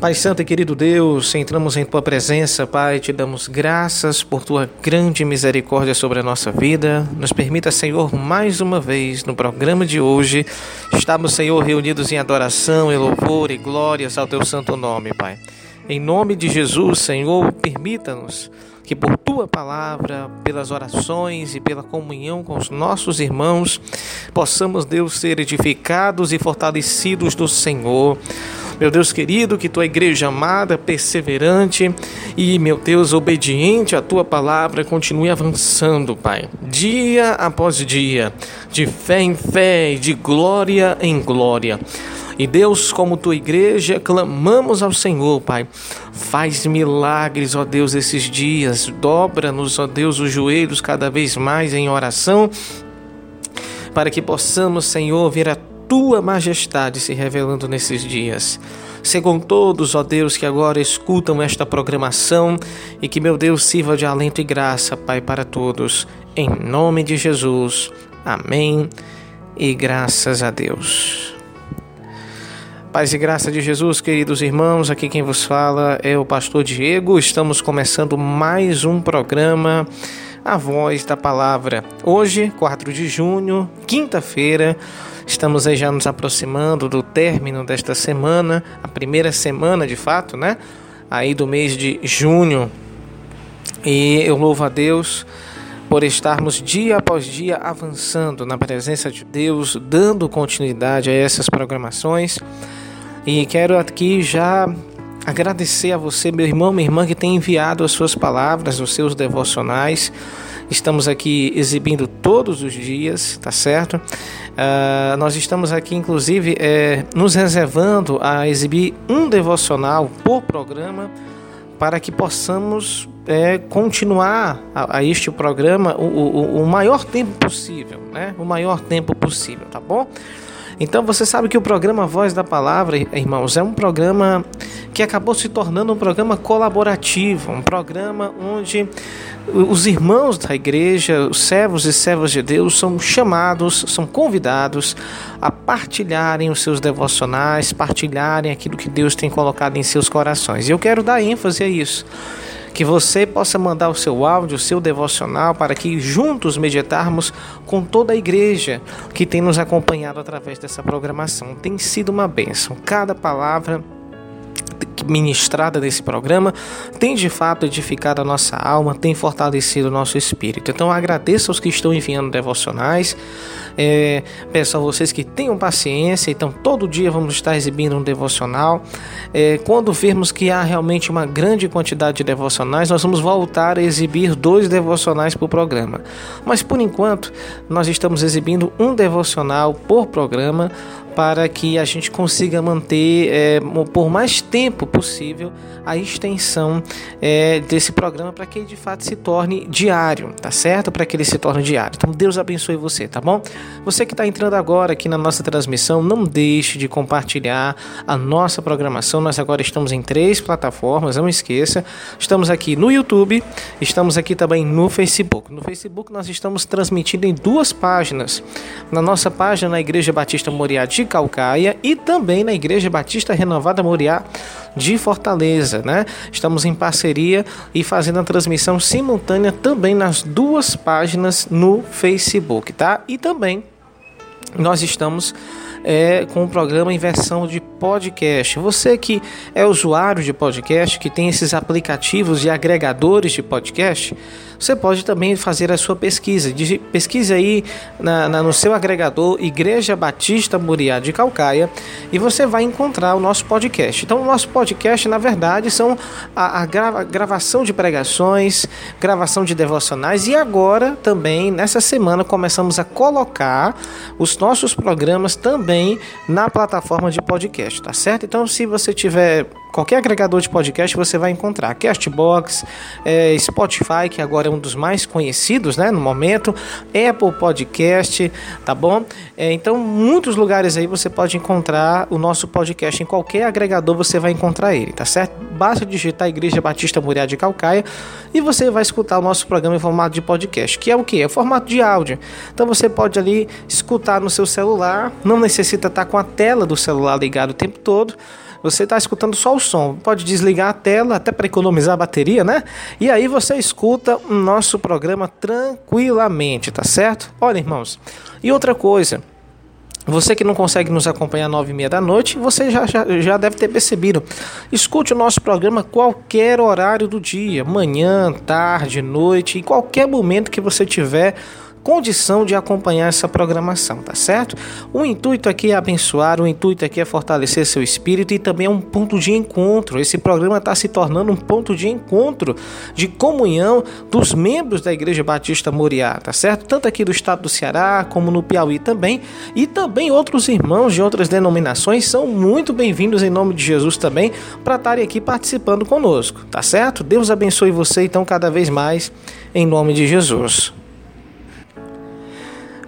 Pai Santo e querido Deus, entramos em Tua presença, Pai, te damos graças por Tua grande misericórdia sobre a nossa vida. Nos permita, Senhor, mais uma vez no programa de hoje, estamos, Senhor, reunidos em adoração, em louvor e glórias ao Teu santo nome, Pai. Em nome de Jesus, Senhor, permita-nos que por tua palavra, pelas orações e pela comunhão com os nossos irmãos, possamos, Deus, ser edificados e fortalecidos do Senhor meu Deus querido, que tua igreja amada, perseverante e, meu Deus, obediente à tua palavra, continue avançando, Pai, dia após dia, de fé em fé e de glória em glória. E Deus, como tua igreja, clamamos ao Senhor, Pai. Faz milagres, ó Deus, esses dias. Dobra-nos, ó Deus, os joelhos cada vez mais em oração, para que possamos, Senhor, ver a tua majestade se revelando nesses dias. Segundo todos, ó Deus, que agora escutam esta programação e que, meu Deus, sirva de alento e graça, Pai, para todos. Em nome de Jesus. Amém. E graças a Deus. Paz e graça de Jesus, queridos irmãos, aqui quem vos fala é o pastor Diego. Estamos começando mais um programa A Voz da Palavra. Hoje, 4 de junho, quinta-feira, Estamos aí já nos aproximando do término desta semana, a primeira semana de fato, né? Aí do mês de junho. E eu louvo a Deus por estarmos dia após dia avançando na presença de Deus, dando continuidade a essas programações. E quero aqui já agradecer a você, meu irmão, minha irmã, que tem enviado as suas palavras, os seus devocionais. Estamos aqui exibindo todos os dias, tá certo? Uh, nós estamos aqui, inclusive, é, nos reservando a exibir um devocional por programa para que possamos é, continuar a, a, este programa o, o, o maior tempo possível, né? O maior tempo possível, tá bom? Então você sabe que o programa Voz da Palavra, irmãos, é um programa que acabou se tornando um programa colaborativo, um programa onde os irmãos da igreja, os servos e servas de Deus, são chamados, são convidados a partilharem os seus devocionais, partilharem aquilo que Deus tem colocado em seus corações. E eu quero dar ênfase a isso que você possa mandar o seu áudio, o seu devocional, para que juntos meditarmos com toda a igreja que tem nos acompanhado através dessa programação. Tem sido uma bênção. Cada palavra ministrada nesse programa tem de fato edificado a nossa alma, tem fortalecido o nosso espírito. Então agradeço aos que estão enviando devocionais. É, peço a vocês que tenham paciência. Então, todo dia vamos estar exibindo um devocional. É, quando vermos que há realmente uma grande quantidade de devocionais, nós vamos voltar a exibir dois devocionais por programa. Mas por enquanto, nós estamos exibindo um devocional por programa para que a gente consiga manter é, por mais tempo possível a extensão é, desse programa para que ele de fato se torne diário, tá certo? Para que ele se torne diário. Então Deus abençoe você, tá bom? Você que está entrando agora aqui na nossa transmissão, não deixe de compartilhar a nossa programação. Nós agora estamos em três plataformas, não esqueça. Estamos aqui no YouTube, estamos aqui também no Facebook. No Facebook nós estamos transmitindo em duas páginas. Na nossa página na Igreja Batista Moriá de Calcaia e também na Igreja Batista Renovada Moriá de Fortaleza, né? Estamos em parceria e fazendo a transmissão simultânea também nas duas páginas no Facebook, tá? E também nós estamos é, com o programa em versão de podcast. Você que é usuário de podcast, que tem esses aplicativos e agregadores de podcast, você pode também fazer a sua pesquisa. Pesquise aí na, na, no seu agregador Igreja Batista Muriá de Calcaia e você vai encontrar o nosso podcast. Então, o nosso podcast, na verdade, são a, a grava, gravação de pregações, gravação de devocionais e agora também, nessa semana, começamos a colocar os nossos programas também na plataforma de podcast, tá certo? Então, se você tiver qualquer agregador de podcast você vai encontrar Castbox, é, Spotify, que agora é um dos mais conhecidos né, no momento, Apple Podcast, tá bom? É, então, muitos lugares aí você pode encontrar o nosso podcast, em qualquer agregador você vai encontrar ele, tá certo? Basta digitar Igreja Batista Muriá de Calcaia e você vai escutar o nosso programa em formato de podcast, que é o que? É o formato de áudio. Então você pode ali escutar no seu celular, não necessita estar com a tela do celular ligada o tempo todo, você está escutando só o som. Pode desligar a tela até para economizar a bateria, né? E aí você escuta o nosso programa tranquilamente, tá certo? Olha, irmãos. E outra coisa, você que não consegue nos acompanhar às nove e meia da noite, você já, já, já deve ter percebido. Escute o nosso programa qualquer horário do dia, manhã, tarde, noite, em qualquer momento que você tiver condição de acompanhar essa programação, tá certo? O intuito aqui é abençoar, o intuito aqui é fortalecer seu espírito e também é um ponto de encontro. Esse programa está se tornando um ponto de encontro, de comunhão dos membros da Igreja Batista Moriá, tá certo? Tanto aqui do estado do Ceará como no Piauí também, e também outros irmãos de outras denominações são muito bem-vindos em nome de Jesus também para estarem aqui participando conosco, tá certo? Deus abençoe você então cada vez mais em nome de Jesus.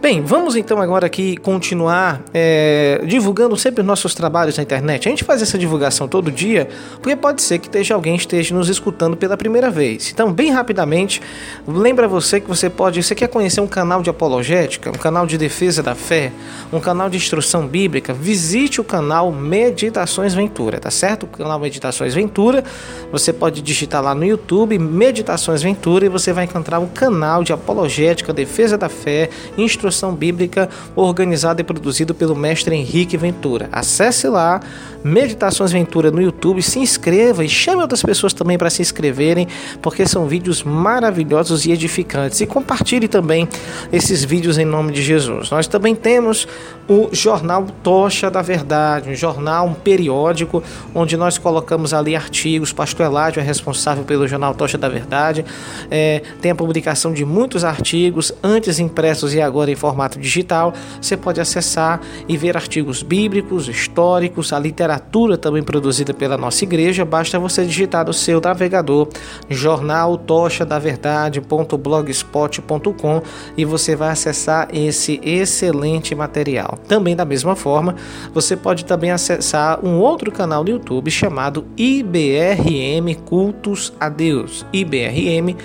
Bem, vamos então agora aqui continuar é, divulgando sempre nossos trabalhos na internet. A gente faz essa divulgação todo dia, porque pode ser que esteja alguém esteja nos escutando pela primeira vez. Então, bem rapidamente, lembra você que você pode, você quer conhecer um canal de apologética, um canal de defesa da fé, um canal de instrução bíblica, visite o canal Meditações Ventura, tá certo? O canal Meditações Ventura, você pode digitar lá no YouTube Meditações Ventura e você vai encontrar um canal de apologética, defesa da fé, instrução instrução bíblica organizado e produzido pelo mestre Henrique Ventura. Acesse lá, Meditações Ventura no YouTube, se inscreva e chame outras pessoas também para se inscreverem, porque são vídeos maravilhosos e edificantes. E compartilhe também esses vídeos em nome de Jesus. Nós também temos o jornal Tocha da Verdade, um jornal, um periódico, onde nós colocamos ali artigos. Pastor Eládio é responsável pelo jornal Tocha da Verdade. É, tem a publicação de muitos artigos, antes impressos e agora em formato digital. Você pode acessar e ver artigos bíblicos, históricos, a literatura também produzida pela nossa igreja. Basta você digitar no seu navegador jornal tocha da verdade.blogspot.com e você vai acessar esse excelente material. Também da mesma forma, você pode também acessar um outro canal no YouTube chamado IBRM Cultos a Deus. IBRM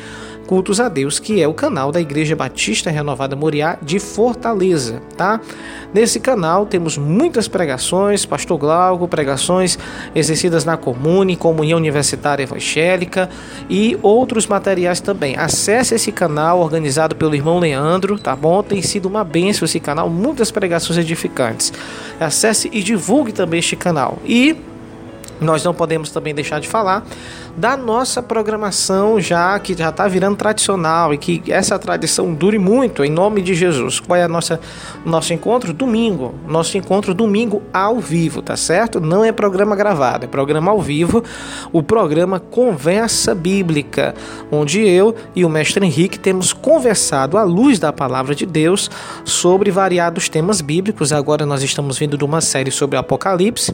Cultos a Deus, que é o canal da Igreja Batista Renovada Moriá de Fortaleza, tá? Nesse canal temos muitas pregações, Pastor Glauco, pregações exercidas na Comune, Comunhão Universitária Evangélica e outros materiais também. Acesse esse canal organizado pelo irmão Leandro, tá bom? Tem sido uma benção esse canal, muitas pregações edificantes. Acesse e divulgue também este canal. E nós não podemos também deixar de falar da nossa programação já que já está virando tradicional e que essa tradição dure muito em nome de Jesus. Qual é a nossa nosso encontro domingo? Nosso encontro domingo ao vivo, tá certo? Não é programa gravado, é programa ao vivo. O programa Conversa Bíblica, onde eu e o mestre Henrique temos conversado à luz da palavra de Deus sobre variados temas bíblicos. Agora nós estamos vindo de uma série sobre Apocalipse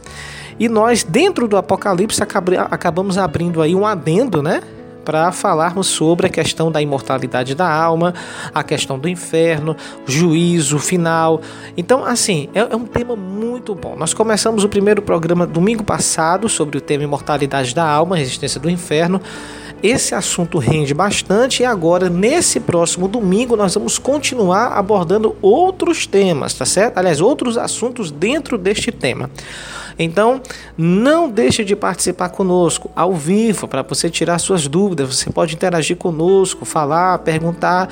e nós dentro do Apocalipse acabamos abrindo aí um adendo, né? Para falarmos sobre a questão da imortalidade da alma, a questão do inferno, juízo final. Então, assim, é, é um tema muito bom. Nós começamos o primeiro programa domingo passado sobre o tema imortalidade da alma, resistência do inferno. Esse assunto rende bastante e agora, nesse próximo domingo, nós vamos continuar abordando outros temas, tá certo? Aliás, outros assuntos dentro deste tema. Então, não deixe de participar conosco ao vivo para você tirar suas dúvidas. Você pode interagir conosco, falar, perguntar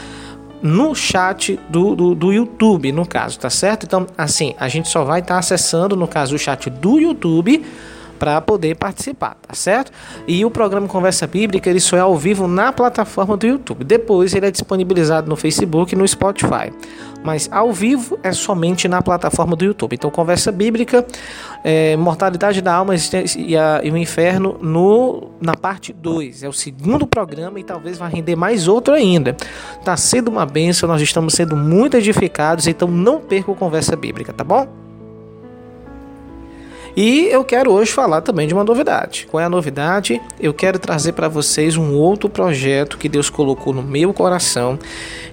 no chat do, do, do, YouTube, no caso, tá certo? Então, assim, a gente só vai estar tá acessando, no caso, o chat do YouTube para poder participar, tá certo? E o programa Conversa Bíblica ele só é ao vivo na plataforma do YouTube. Depois ele é disponibilizado no Facebook e no Spotify. Mas ao vivo é somente na plataforma do YouTube. Então, Conversa Bíblica, é, Mortalidade da Alma e, a, e o Inferno no, na parte 2. É o segundo programa e talvez vá render mais outro ainda. Tá sendo uma benção, nós estamos sendo muito edificados, então não perca o Conversa Bíblica, tá bom? E eu quero hoje falar também de uma novidade. Qual é a novidade? Eu quero trazer para vocês um outro projeto que Deus colocou no meu coração,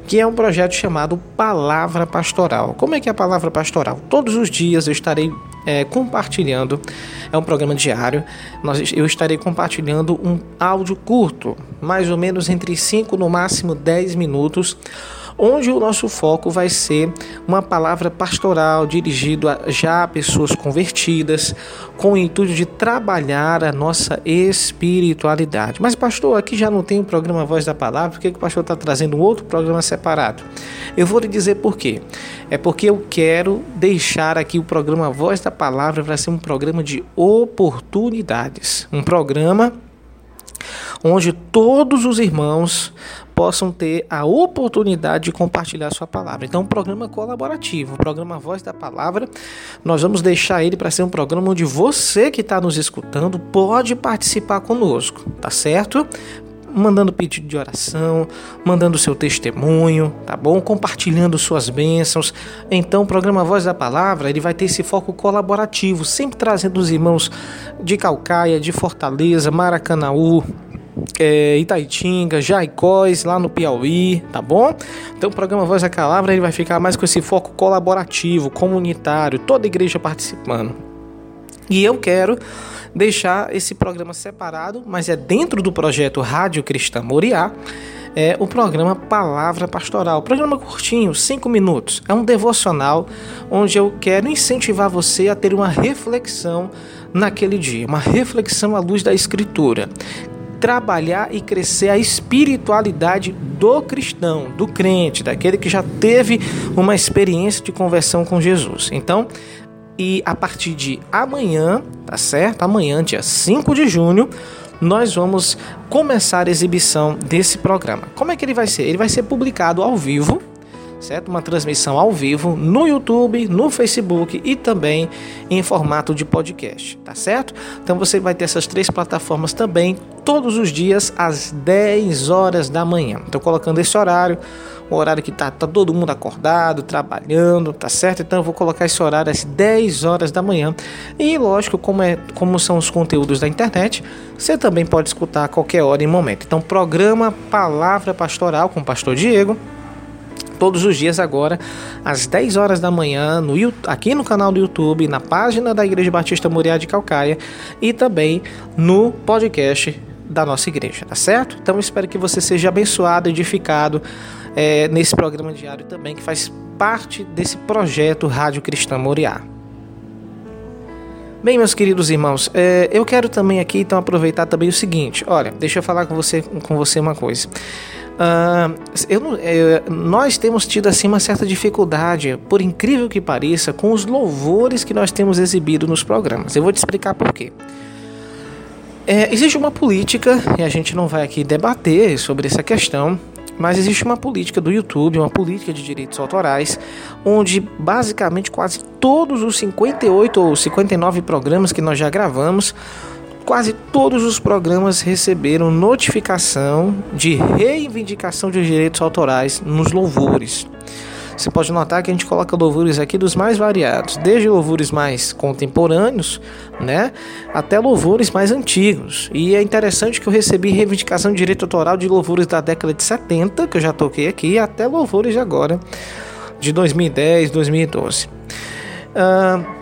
que é um projeto chamado Palavra Pastoral. Como é que é a Palavra Pastoral? Todos os dias eu estarei é, compartilhando, é um programa diário, nós, eu estarei compartilhando um áudio curto, mais ou menos entre 5 no máximo 10 minutos onde o nosso foco vai ser uma palavra pastoral dirigido a já a pessoas convertidas, com o intuito de trabalhar a nossa espiritualidade. Mas, pastor, aqui já não tem o programa Voz da Palavra, por que, que o pastor está trazendo um outro programa separado? Eu vou lhe dizer por quê. É porque eu quero deixar aqui o programa Voz da Palavra para ser um programa de oportunidades. Um programa onde todos os irmãos possam ter a oportunidade de compartilhar sua palavra. Então, um programa colaborativo, um programa Voz da Palavra, nós vamos deixar ele para ser um programa onde você que está nos escutando pode participar conosco, tá certo? mandando pedido de oração, mandando seu testemunho, tá bom? Compartilhando suas bênçãos. Então, o programa Voz da Palavra, ele vai ter esse foco colaborativo, sempre trazendo os irmãos de Calcaia, de Fortaleza, Maracanaú, é, Itaitinga, Jaicós, lá no Piauí, tá bom? Então o programa Voz da Palavra ele vai ficar mais com esse foco colaborativo, comunitário, toda igreja participando. E eu quero deixar esse programa separado, mas é dentro do projeto Rádio Cristã Moriá, é o programa Palavra Pastoral. Programa curtinho, 5 minutos. É um devocional onde eu quero incentivar você a ter uma reflexão naquele dia, uma reflexão à luz da Escritura trabalhar e crescer a espiritualidade do cristão, do crente, daquele que já teve uma experiência de conversão com Jesus. Então, e a partir de amanhã, tá certo? Amanhã, dia 5 de junho, nós vamos começar a exibição desse programa. Como é que ele vai ser? Ele vai ser publicado ao vivo certo? Uma transmissão ao vivo no YouTube, no Facebook e também em formato de podcast, tá certo? Então você vai ter essas três plataformas também todos os dias às 10 horas da manhã. Estou colocando esse horário, o horário que tá, tá todo mundo acordado, trabalhando, tá certo? Então eu vou colocar esse horário às 10 horas da manhã. E lógico, como é, como são os conteúdos da internet, você também pode escutar a qualquer hora e momento. Então, programa Palavra Pastoral com o pastor Diego todos os dias agora, às 10 horas da manhã, no, aqui no canal do YouTube, na página da Igreja Batista Moriá de Calcaia e também no podcast da nossa igreja, tá certo? Então espero que você seja abençoado, edificado é, nesse programa diário também, que faz parte desse projeto Rádio Cristã Moriá. Bem, meus queridos irmãos, é, eu quero também aqui então aproveitar também o seguinte. Olha, deixa eu falar com você, com você uma coisa. Uh, eu, eu, nós temos tido assim uma certa dificuldade, por incrível que pareça, com os louvores que nós temos exibido nos programas. Eu vou te explicar por quê. É, existe uma política, e a gente não vai aqui debater sobre essa questão, mas existe uma política do YouTube, uma política de direitos autorais, onde basicamente quase todos os 58 ou 59 programas que nós já gravamos quase todos os programas receberam notificação de reivindicação de direitos autorais nos louvores. Você pode notar que a gente coloca louvores aqui dos mais variados, desde louvores mais contemporâneos, né, até louvores mais antigos. E é interessante que eu recebi reivindicação de direito autoral de louvores da década de 70, que eu já toquei aqui, até louvores de agora, de 2010, 2012. Uh,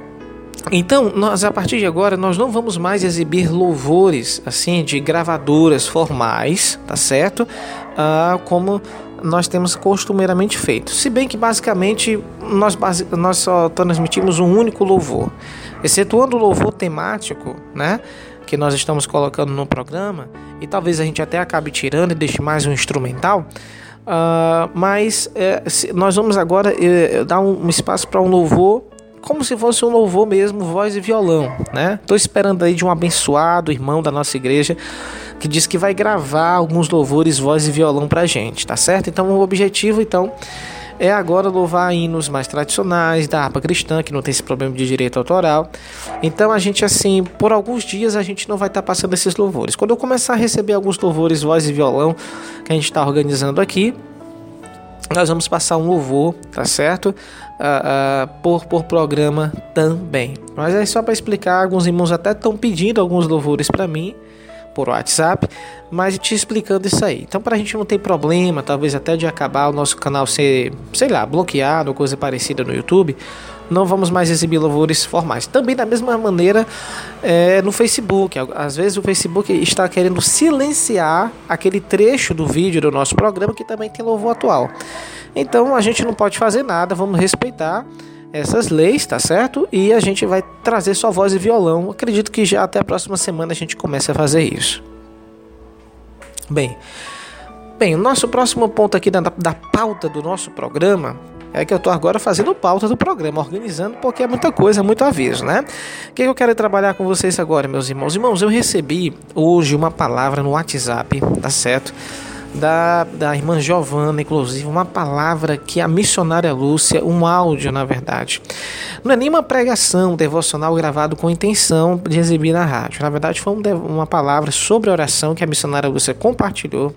então, nós a partir de agora nós não vamos mais exibir louvores assim de gravadoras formais, tá certo? Ah, como nós temos costumeiramente feito. Se bem que basicamente nós, base, nós só transmitimos um único louvor, excetuando o louvor temático, né? Que nós estamos colocando no programa, e talvez a gente até acabe tirando e deixe mais um instrumental. Uh, mas é, nós vamos agora é, dar um espaço para um louvor como se fosse um louvor mesmo, voz e violão, né? Tô esperando aí de um abençoado irmão da nossa igreja que diz que vai gravar alguns louvores, voz e violão pra gente, tá certo? Então o objetivo então é agora louvar hinos mais tradicionais da harpa cristã, que não tem esse problema de direito autoral. Então a gente assim, por alguns dias a gente não vai estar tá passando esses louvores. Quando eu começar a receber alguns louvores, voz e violão que a gente está organizando aqui, nós vamos passar um louvor, tá certo? Uh, uh, por, por programa também. Mas é só para explicar, alguns irmãos até estão pedindo alguns louvores para mim por WhatsApp, mas te explicando isso aí. Então, para a gente não ter problema, talvez até de acabar o nosso canal ser, sei lá, bloqueado ou coisa parecida no YouTube, não vamos mais exibir louvores formais. Também da mesma maneira é, no Facebook. Às vezes o Facebook está querendo silenciar aquele trecho do vídeo do nosso programa que também tem louvor atual. Então a gente não pode fazer nada, vamos respeitar essas leis, tá certo? E a gente vai trazer só voz e violão. Acredito que já até a próxima semana a gente comece a fazer isso. Bem, bem, o nosso próximo ponto aqui da, da pauta do nosso programa é que eu estou agora fazendo pauta do programa, organizando, porque é muita coisa, muito aviso, né? O que eu quero trabalhar com vocês agora, meus irmãos? Irmãos, eu recebi hoje uma palavra no WhatsApp, tá certo? Da, da irmã Giovana, inclusive, uma palavra que a missionária Lúcia, um áudio, na verdade. Não é nem uma pregação devocional gravado com intenção de exibir na rádio. Na verdade, foi uma palavra sobre oração que a missionária Lúcia compartilhou.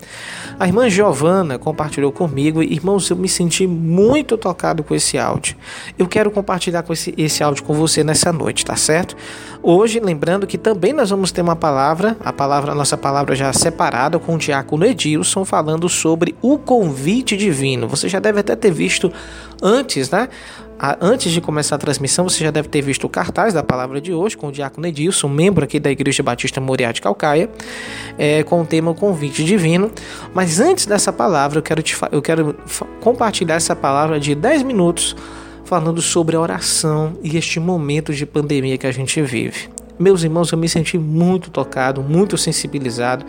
A irmã Giovana compartilhou comigo. Irmãos, eu me senti muito tocado com esse áudio. Eu quero compartilhar com esse, esse áudio com você nessa noite, tá certo? Hoje, lembrando que também nós vamos ter uma palavra, a palavra, a nossa palavra já separada com o diácono Edilson, falando sobre o convite divino. Você já deve até ter visto antes, né? Antes de começar a transmissão, você já deve ter visto o cartaz da palavra de hoje com o diácono Edilson, membro aqui da Igreja Batista Moriá de Calcaia, é, com o tema Convite Divino. Mas antes dessa palavra, eu quero, te, eu quero compartilhar essa palavra de 10 minutos falando sobre a oração e este momento de pandemia que a gente vive. Meus irmãos, eu me senti muito tocado, muito sensibilizado.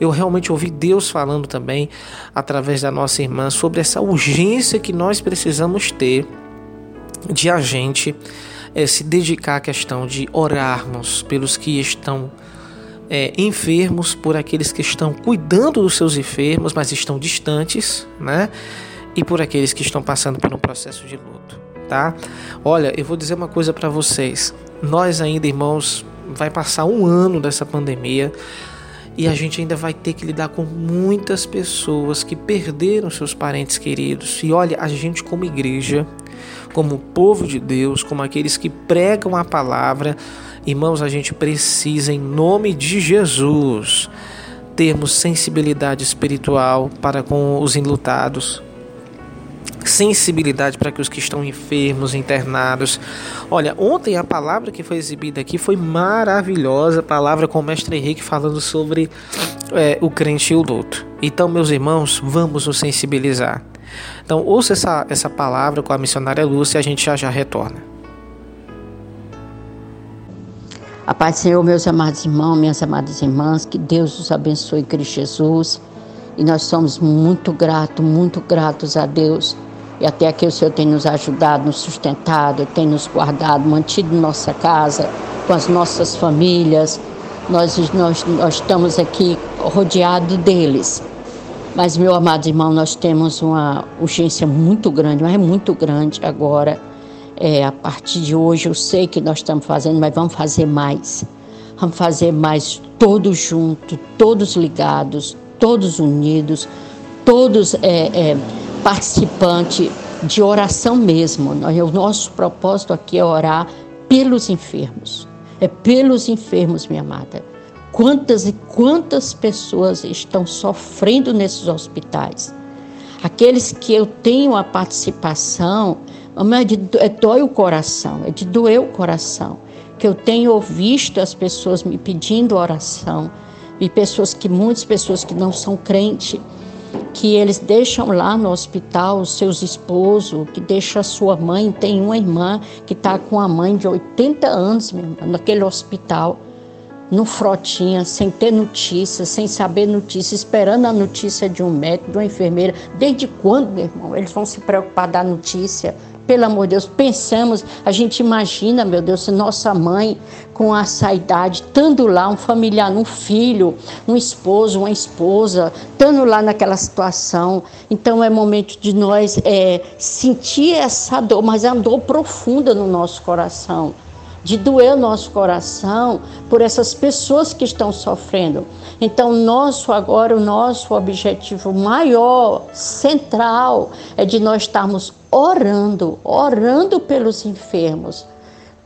Eu realmente ouvi Deus falando também, através da nossa irmã, sobre essa urgência que nós precisamos ter de a gente é, se dedicar à questão de orarmos pelos que estão é, enfermos, por aqueles que estão cuidando dos seus enfermos, mas estão distantes, né? E por aqueles que estão passando por um processo de luto, tá? Olha, eu vou dizer uma coisa para vocês. Nós ainda, irmãos, vai passar um ano dessa pandemia e a gente ainda vai ter que lidar com muitas pessoas que perderam seus parentes queridos. E olha, a gente como igreja, como povo de Deus, como aqueles que pregam a palavra, irmãos, a gente precisa em nome de Jesus termos sensibilidade espiritual para com os enlutados, sensibilidade para que os que estão enfermos, internados. Olha, ontem a palavra que foi exibida aqui foi maravilhosa, palavra com o mestre Henrique falando sobre é, o crente e o luto. Então, meus irmãos, vamos nos sensibilizar. Então, ouça essa, essa palavra com a missionária Lúcia e a gente já já retorna. A paz do Senhor, meus amados irmãos, minhas amadas irmãs, que Deus os abençoe, Cristo Jesus. E nós somos muito gratos, muito gratos a Deus e até aqui o Senhor tem nos ajudado, nos sustentado, tem nos guardado, mantido nossa casa, com as nossas famílias. Nós, nós, nós estamos aqui rodeados deles. Mas, meu amado irmão, nós temos uma urgência muito grande, mas é muito grande agora. É, a partir de hoje, eu sei que nós estamos fazendo, mas vamos fazer mais. Vamos fazer mais todos juntos, todos ligados, todos unidos, todos é, é, participante de oração mesmo. O nosso propósito aqui é orar pelos enfermos. É pelos enfermos, minha amada. Quantas e quantas pessoas estão sofrendo nesses hospitais? Aqueles que eu tenho a participação, é de, é dói o coração, é de doer o coração. Que eu tenho visto as pessoas me pedindo oração, e pessoas que, muitas pessoas que não são crentes, que eles deixam lá no hospital os seus esposos, que deixa a sua mãe, tem uma irmã que está com a mãe de 80 anos, meu irmão, naquele hospital, no frotinha, sem ter notícia, sem saber notícia, esperando a notícia de um médico, de uma enfermeira. Desde quando, meu irmão, eles vão se preocupar da notícia? Pelo amor de Deus, pensamos, a gente imagina, meu Deus, nossa mãe com essa idade, estando lá, um familiar, um filho, um esposo, uma esposa, estando lá naquela situação. Então é momento de nós é, sentir essa dor, mas é uma dor profunda no nosso coração de doer o nosso coração por essas pessoas que estão sofrendo. Então, nosso agora, o nosso objetivo maior, central, é de nós estarmos orando, orando pelos enfermos.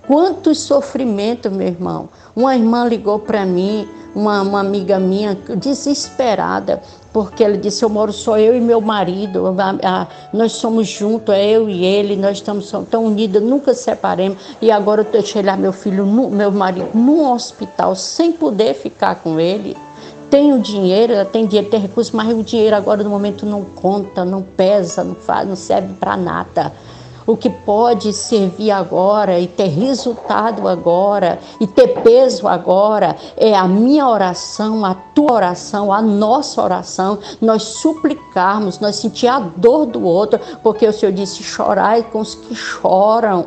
Quanto sofrimento, meu irmão. Uma irmã ligou para mim, uma, uma amiga minha, desesperada, porque ela disse: Eu moro só eu e meu marido, a, a, nós somos juntos, é eu e ele, nós estamos tão unidos, nunca separemos. E agora eu deixei lá meu filho, meu marido, num hospital, sem poder ficar com ele. tem o dinheiro, ela tem dinheiro, tem recursos, mas o dinheiro agora no momento não conta, não pesa, não faz, não serve para nada. O que pode servir agora e ter resultado agora e ter peso agora é a minha oração, a tua oração, a nossa oração, nós suplicarmos, nós sentir a dor do outro, porque o Senhor disse: chorai com os que choram.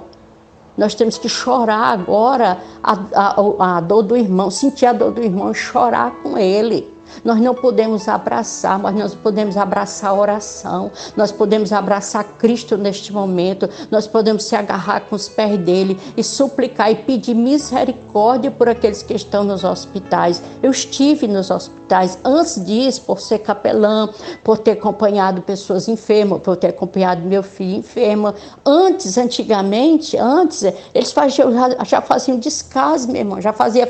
Nós temos que chorar agora a, a, a dor do irmão, sentir a dor do irmão e chorar com ele. Nós não podemos abraçar, mas nós podemos abraçar a oração, nós podemos abraçar Cristo neste momento, nós podemos se agarrar com os pés dele e suplicar e pedir misericórdia por aqueles que estão nos hospitais. Eu estive nos hospitais antes disso, por ser capelã, por ter acompanhado pessoas enfermas, por ter acompanhado meu filho enfermo. Antes, antigamente, antes, eles faziam, já faziam descaso, meu irmão, já fazia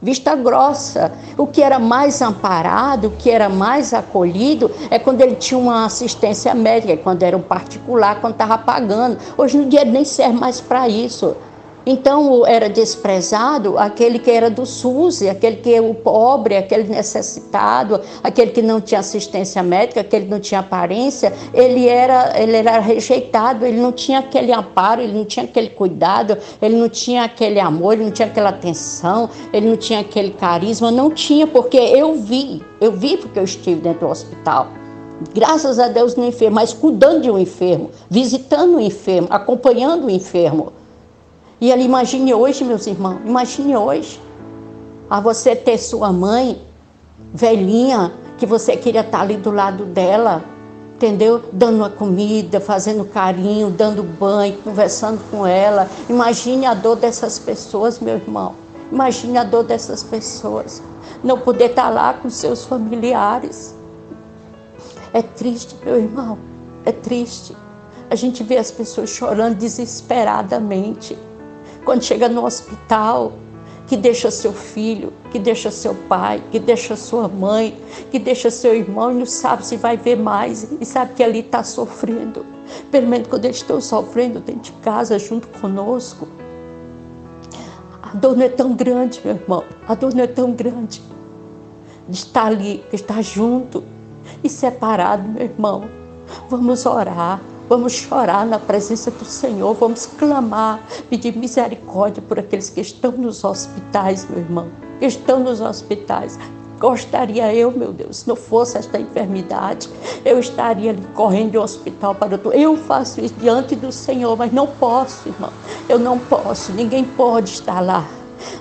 vista grossa. O que era mais amparado, o que era mais acolhido, é quando ele tinha uma assistência médica, quando era um particular, quando estava pagando. Hoje no dia nem serve mais para isso. Então era desprezado aquele que era do SUS, aquele que é o pobre, aquele necessitado, aquele que não tinha assistência médica, aquele que não tinha aparência, ele era, ele era rejeitado, ele não tinha aquele amparo, ele não tinha aquele cuidado, ele não tinha aquele amor, ele não tinha aquela atenção, ele não tinha aquele carisma, não tinha, porque eu vi, eu vi porque eu estive dentro do hospital graças a Deus no enfermo, mas cuidando de um enfermo, visitando o enfermo, acompanhando o enfermo. E ele imagine hoje, meus irmãos, imagine hoje. A você ter sua mãe velhinha, que você queria estar ali do lado dela, entendeu? Dando a comida, fazendo carinho, dando banho, conversando com ela. Imagine a dor dessas pessoas, meu irmão. Imagine a dor dessas pessoas. Não poder estar lá com seus familiares. É triste, meu irmão. É triste. A gente vê as pessoas chorando desesperadamente quando chega no hospital, que deixa seu filho, que deixa seu pai, que deixa sua mãe, que deixa seu irmão e não sabe se vai ver mais e sabe que ali está sofrendo. Pelo menos quando eles estão sofrendo dentro de casa, junto conosco. A dor não é tão grande, meu irmão. A dor não é tão grande de estar ali, de estar junto e separado, meu irmão. Vamos orar. Vamos chorar na presença do Senhor, vamos clamar, pedir misericórdia por aqueles que estão nos hospitais, meu irmão, que estão nos hospitais. Gostaria eu, meu Deus, se não fosse esta enfermidade, eu estaria ali correndo de um hospital para outro. Eu faço isso diante do Senhor, mas não posso, irmão. Eu não posso, ninguém pode estar lá.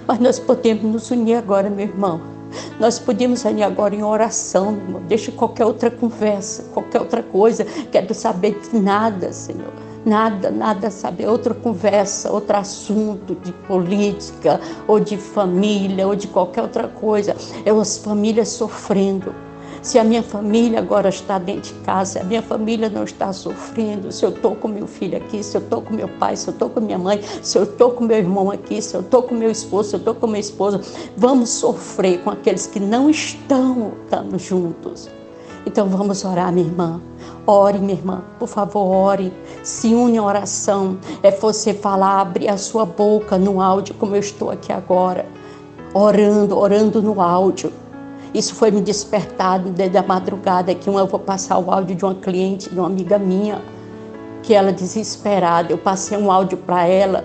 Mas nós podemos nos unir agora, meu irmão nós podemos ir agora em oração, irmão. Deixa qualquer outra conversa, qualquer outra coisa. Quero saber de nada, Senhor. Nada, nada saber. Outra conversa, outro assunto de política, ou de família, ou de qualquer outra coisa. É as famílias sofrendo se a minha família agora está dentro de casa, se a minha família não está sofrendo, se eu estou com meu filho aqui, se eu estou com meu pai, se eu estou com minha mãe, se eu estou com meu irmão aqui, se eu estou com meu esposo, se eu estou com minha esposa, vamos sofrer com aqueles que não estão estando juntos. Então vamos orar, minha irmã. Ore, minha irmã, por favor, ore. Se une à oração. É você falar, abrir a sua boca no áudio, como eu estou aqui agora. Orando, orando no áudio isso foi me despertado desde a madrugada, que eu vou passar o áudio de uma cliente, de uma amiga minha, que ela desesperada, eu passei um áudio para ela,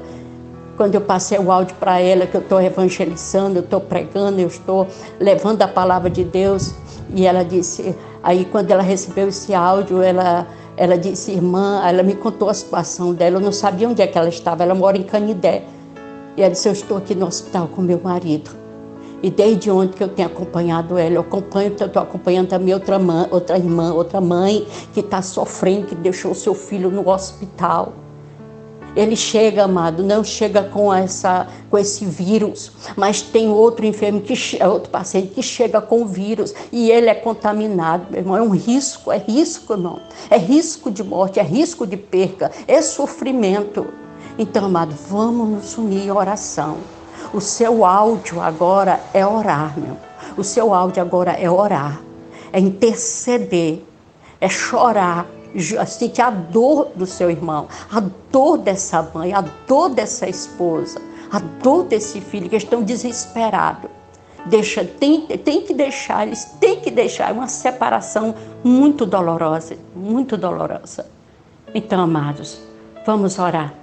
quando eu passei o áudio para ela, que eu estou evangelizando, eu estou pregando, eu estou levando a palavra de Deus, e ela disse, aí quando ela recebeu esse áudio, ela, ela disse, irmã, ela me contou a situação dela, eu não sabia onde é que ela estava, ela mora em Canidé, e ela disse, eu estou aqui no hospital com meu marido. E desde onde que eu tenho acompanhado ela, eu acompanho, estou acompanhando também outra, mãe, outra irmã, outra mãe que está sofrendo, que deixou seu filho no hospital. Ele chega, amado, não chega com, essa, com esse vírus, mas tem outro enfermo, que, outro paciente que chega com o vírus e ele é contaminado, meu irmão. É um risco, é risco, não. É risco de morte, é risco de perca, é sofrimento. Então, amado, vamos nos unir em oração. O seu áudio agora é orar, meu. O seu áudio agora é orar, é interceder, é chorar, sentir a dor do seu irmão, a dor dessa mãe, a dor dessa esposa, a dor desse filho que estão desesperados. deixa, tem, tem que deixar, eles têm que deixar uma separação muito dolorosa, muito dolorosa. Então, amados, vamos orar,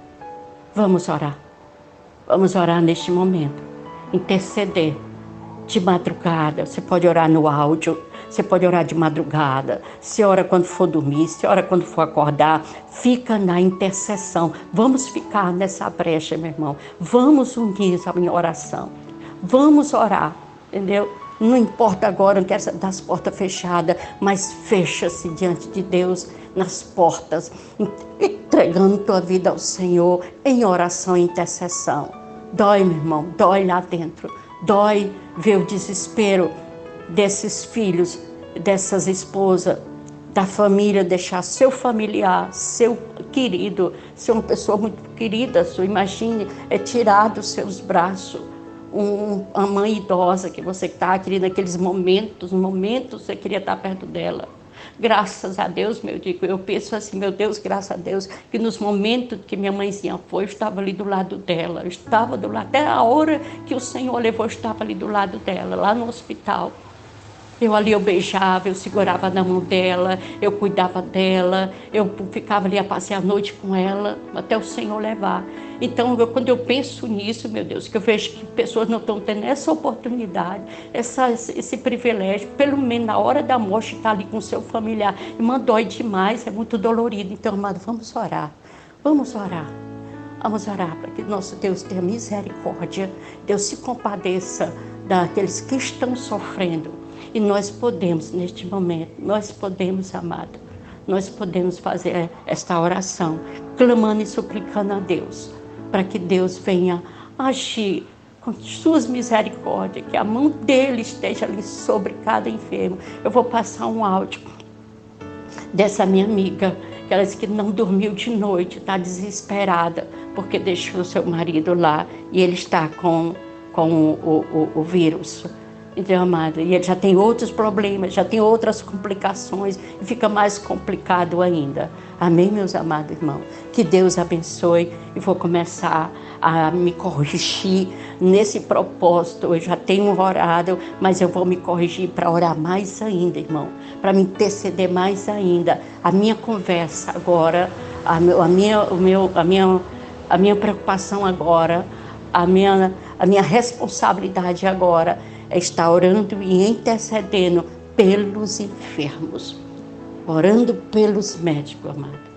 vamos orar, vamos orar neste momento, interceder de madrugada. Você pode orar no áudio, você pode orar de madrugada, se ora quando for dormir, se ora quando for acordar, fica na intercessão. Vamos ficar nessa brecha, meu irmão. Vamos unir a minha oração. Vamos orar, entendeu? Não importa agora, não quero das portas fechadas, mas fecha-se diante de Deus nas portas, entregando tua vida ao Senhor em oração e intercessão. Dói, meu irmão, dói lá dentro. Dói ver o desespero desses filhos, dessas esposas, da família, deixar seu familiar, seu querido, ser uma pessoa muito querida, sua, imagine, é tirar dos seus braços um, uma mãe idosa que você está, querendo naqueles momentos, momentos você queria estar perto dela. Graças a Deus, meu digo, eu penso assim, meu Deus, graças a Deus, que nos momentos que minha mãezinha foi, eu estava ali do lado dela, eu estava do lado, até a hora que o Senhor levou, eu estava ali do lado dela, lá no hospital. Eu ali eu beijava, eu segurava na mão dela, eu cuidava dela, eu ficava ali a passear a noite com ela, até o Senhor levar. Então, eu, quando eu penso nisso, meu Deus, que eu vejo que pessoas não estão tendo essa oportunidade, essa, esse privilégio, pelo menos na hora da morte, estar ali com seu familiar, irmã, dói demais, é muito dolorido. Então, amado, vamos orar, vamos orar. Vamos orar para que nosso Deus tenha misericórdia, Deus se compadeça daqueles que estão sofrendo e nós podemos, neste momento, nós podemos, amado, nós podemos fazer esta oração, clamando e suplicando a Deus, para que Deus venha agir com suas misericórdias, que a mão dele esteja ali sobre cada enfermo. Eu vou passar um áudio dessa minha amiga, que ela disse que não dormiu de noite, está desesperada, porque deixou seu marido lá e ele está com, com o, o, o vírus. Então, amado, e ele já tem outros problemas, já tem outras complicações, e fica mais complicado ainda. Amém, meus amados irmãos? Que Deus abençoe e vou começar a me corrigir nesse propósito. Eu já tenho orado, mas eu vou me corrigir para orar mais ainda, irmão, para me interceder mais ainda. A minha conversa agora, a, meu, a, minha, o meu, a, minha, a minha preocupação agora, a minha, a minha responsabilidade agora está orando e intercedendo pelos enfermos, orando pelos médicos, amado.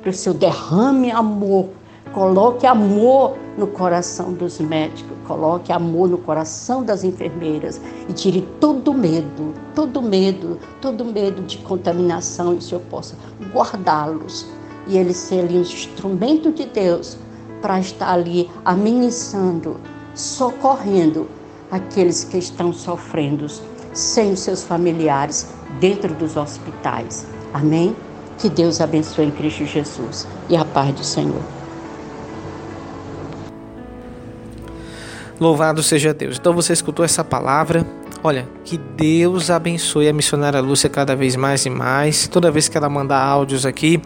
Para o seu derrame amor, coloque amor no coração dos médicos, coloque amor no coração das enfermeiras e tire todo medo, todo medo, todo medo de contaminação e o Senhor possa guardá-los e eles serem um instrumento de Deus para estar ali administrando, socorrendo aqueles que estão sofrendo sem os seus familiares dentro dos hospitais. Amém? Que Deus abençoe em Cristo Jesus e a paz do Senhor. Louvado seja Deus. Então você escutou essa palavra. Olha, que Deus abençoe a missionária Lúcia cada vez mais e mais. Toda vez que ela mandar áudios aqui,